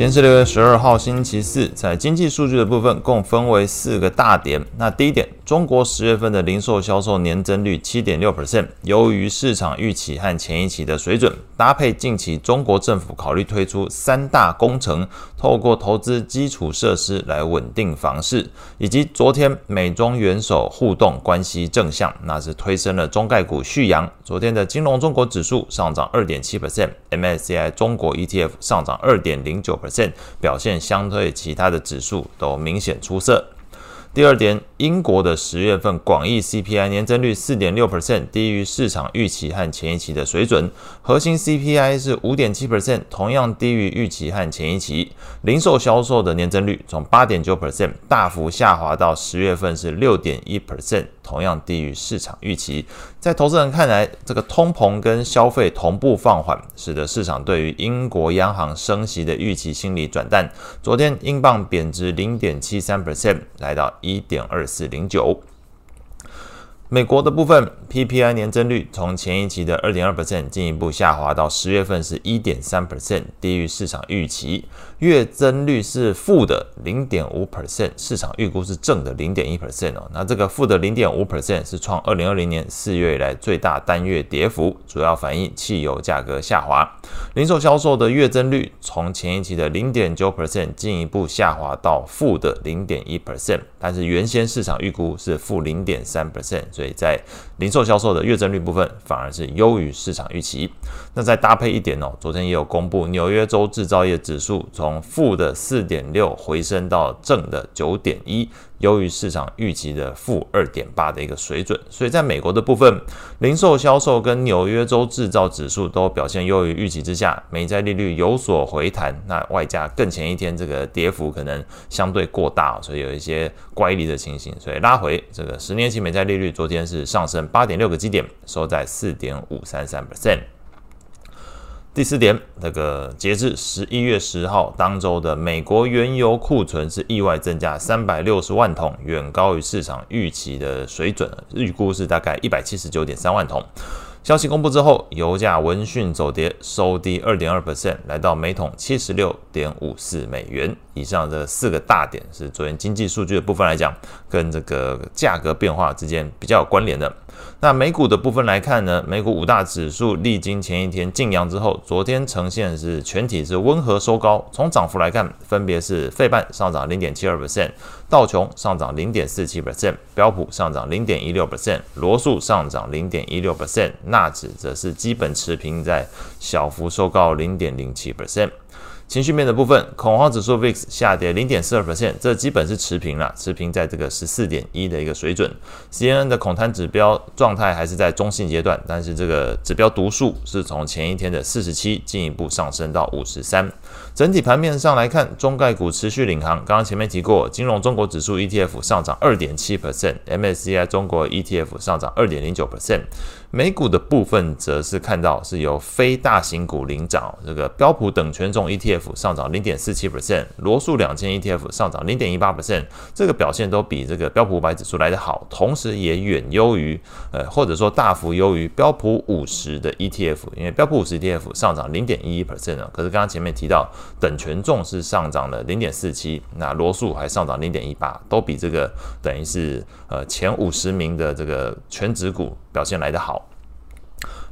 今天是六月十二号，星期四。在经济数据的部分，共分为四个大点。那第一点，中国十月份的零售销售年增率七点六 percent，由于市场预期和前一期的水准。搭配近期中国政府考虑推出三大工程，透过投资基础设施来稳定房市，以及昨天美中元首互动关系正向，那是推升了中概股续阳。昨天的金融中国指数上涨二点七 percent，MSCI 中国 ETF 上涨二点零九 percent。表现相对其他的指数都明显出色。第二点，英国的十月份广义 CPI 年增率四点六 percent，低于市场预期和前一期的水准。核心 CPI 是五点七 percent，同样低于预期和前一期。零售销售的年增率从八点九 percent 大幅下滑到十月份是六点一 percent。同样低于市场预期，在投资人看来，这个通膨跟消费同步放缓，使得市场对于英国央行升息的预期心理转淡。昨天英镑贬值零点七三 percent，来到一点二四零九。美国的部分 PPI 年增率从前一期的二点二 percent 进一步下滑到十月份是一点三 percent，低于市场预期。月增率是负的零点五 percent，市场预估是正的零点一 percent 哦。那这个负的零点五 percent 是创二零二零年四月以来最大单月跌幅，主要反映汽油价格下滑。零售销售的月增率从前一期的零点九 percent 进一步下滑到负的零点一 percent，但是原先市场预估是负零点三 percent。所以在零售销售的月增率部分，反而是优于市场预期。那再搭配一点哦，昨天也有公布纽约州制造业指数从负的四点六回升到正的九点一。优于市场预期的负二点八的一个水准，所以在美国的部分，零售销售跟纽约州制造指数都表现优于预期之下，美债利率有所回弹，那外加更前一天这个跌幅可能相对过大，所以有一些乖离的情形，所以拉回这个十年期美债利率昨天是上升八点六个基点，收在四点五三三 percent。第四点，那个截至十一月十号当周的美国原油库存是意外增加三百六十万桶，远高于市场预期的水准，预估是大概一百七十九点三万桶。消息公布之后，油价闻讯走跌，收低二点二 percent，来到每桶七十六点五四美元。以上这四个大点是昨天经济数据的部分来讲，跟这个价格变化之间比较有关联的。那美股的部分来看呢，美股五大指数历经前一天劲扬之后，昨天呈现是全体是温和收高。从涨幅来看，分别是费半上涨零点七二 percent，道琼上涨零点四七 percent，标普上涨零点一六 percent，罗素上涨零点一六 percent。纳指则是基本持平，在小幅收高零点零七 percent。情绪面的部分，恐慌指数 VIX 下跌零点四二 percent，这基本是持平了，持平在这个十四点一的一个水准。CNN 的恐贪指标状态还是在中性阶段，但是这个指标读数是从前一天的四十七进一步上升到五十三。整体盘面上来看，中概股持续领航。刚刚前面提过，金融中国指数 ETF 上涨二点七 percent，MSCI 中国 ETF 上涨二点零九 percent。美股的部分则是看到是由非大型股领涨，这个标普等权重 ETF 上涨零点四七 percent，罗素两千 ETF 上涨零点一八 percent，这个表现都比这个标普五百指数来得好，同时也远优于呃或者说大幅优于标普五十的 ETF，因为标普五十 ETF 上涨零点一一 percent 呢，可是刚刚前面提到等权重是上涨了零点四七，那罗素还上涨零点一八，都比这个等于是呃前五十名的这个全指股表现来得好。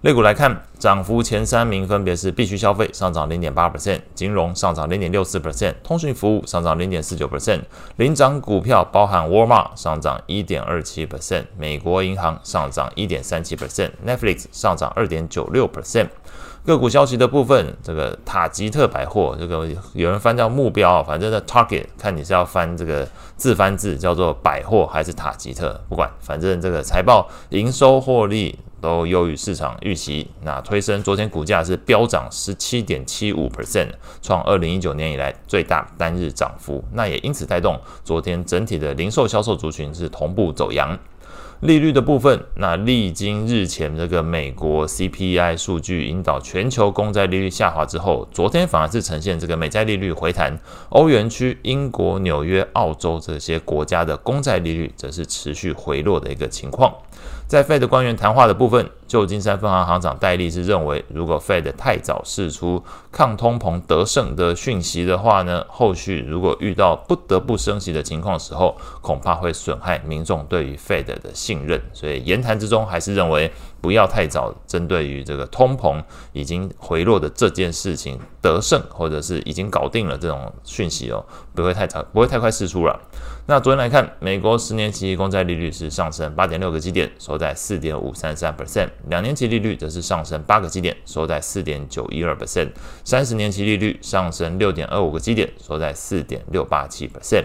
类股来看，涨幅前三名分别是必须消费上涨零点八 percent，金融上涨零点六四 percent，通讯服务上涨零点四九 percent，领涨股票包含沃尔玛上涨一点二七 percent，美国银行上涨一点三七 percent，Netflix 上涨二点九六 percent。个股消息的部分，这个塔吉特百货，这个有人翻叫目标，反正的 target 看你是要翻这个字翻字叫做百货还是塔吉特，不管，反正这个财报营收获利都优于市场预期，那推升昨天股价是飙涨十七点七五 percent，创二零一九年以来最大单日涨幅，那也因此带动昨天整体的零售销售族群是同步走阳。利率的部分，那历经日前这个美国 CPI 数据引导全球公债利率下滑之后，昨天反而是呈现这个美债利率回弹。欧元区、英国、纽约、澳洲这些国家的公债利率则是持续回落的一个情况。在 Fed 官员谈话的部分，旧金山分行行长戴利是认为，如果 Fed 太早释出抗通膨得胜的讯息的话呢，后续如果遇到不得不升息的情况时候，恐怕会损害民众对于 Fed 的信任。所以言谈之中还是认为不要太早针对于这个通膨已经回落的这件事情得胜，或者是已经搞定了这种讯息哦，不会太早，不会太快释出了。那昨天来看，美国十年期公债利率是上升八点六个基点，收在四点五三三 percent；两年期利率则是上升八个基点，收在四点九一二 percent，三十年期利率上升六点二五个基点，收在四点六八七 percent。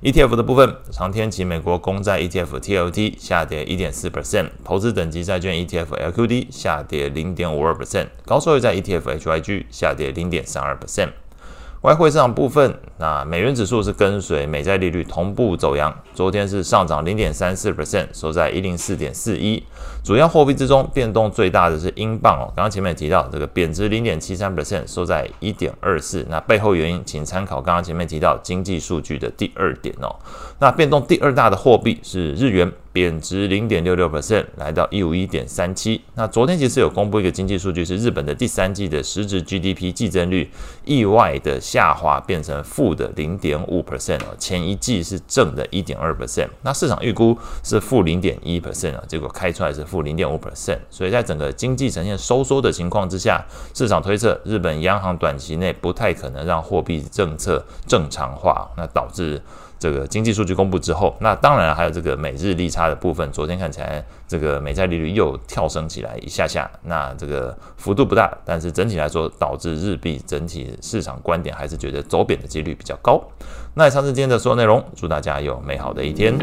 ETF 的部分，长天期美国公债 ETF TLT 下跌一点四 percent，投资等级债券 ETF LQD 下跌零点五二 percent，高收益债 ETF HYG 下跌零点三二 percent。外汇市场部分，那美元指数是跟随美债利率同步走扬，昨天是上涨零点三四 percent，收在一零四点四一。主要货币之中变动最大的是英镑哦，刚刚前面也提到这个贬值零点七三 percent，收在一点二四。那背后原因，请参考刚刚前面提到经济数据的第二点哦。那变动第二大的货币是日元。贬值零点六六 percent，来到一五一点三七。那昨天其实有公布一个经济数据，是日本的第三季的实质 GDP 季增率意外的下滑，变成负的零点五 percent 哦。前一季是正的一点二 percent，那市场预估是负零点一 percent 啊，结果开出来是负零点五 percent。所以在整个经济呈现收缩的情况之下，市场推测日本央行短期内不太可能让货币政策正常化，那导致。这个经济数据公布之后，那当然还有这个美日利差的部分。昨天看起来，这个美债利率又跳升起来一下下，那这个幅度不大，但是整体来说，导致日币整体市场观点还是觉得走贬的几率比较高。那以上是今天的所有内容，祝大家有美好的一天。